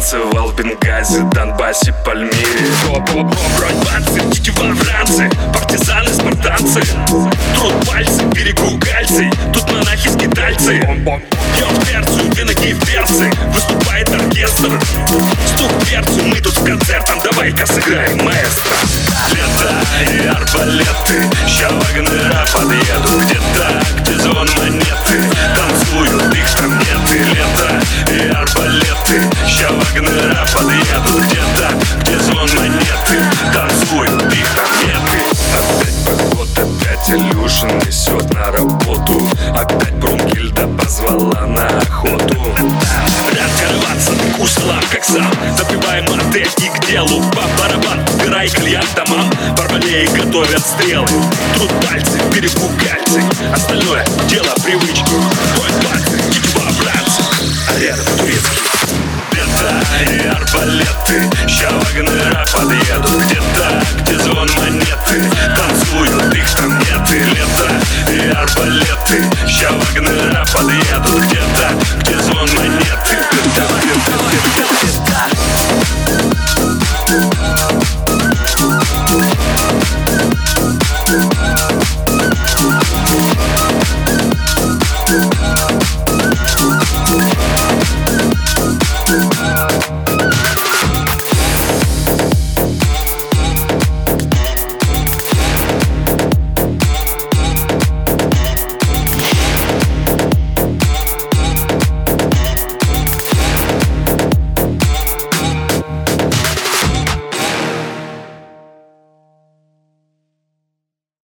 Танцевал в Бенгази, Донбассе, Пальмире. Броньбанцы, тетива францы Партизаны, спартанцы. Труд пальцы, берегу гальцы. Тут монахи, скитальцы Я в перцию, виноги в перцы. Выступает оркестр. Стук перцу, мы тут с концертом. Давай-ка сыграем маэстро. И арбалеты. Ща вагнера подъедут Где-то, вагнера подъедут Где-то, где звон монеты Танцуют, их нет Опять поход, опять Илюшин несет на работу. Опять Брунгильда позвала на охоту. Открываться, услам, как сам. Запиваем маты и к делу По барабан, убирай кальян домам Барбалеи готовят стрелы. Тут пальцы, берегу Остальное дело привычки Ща вагнера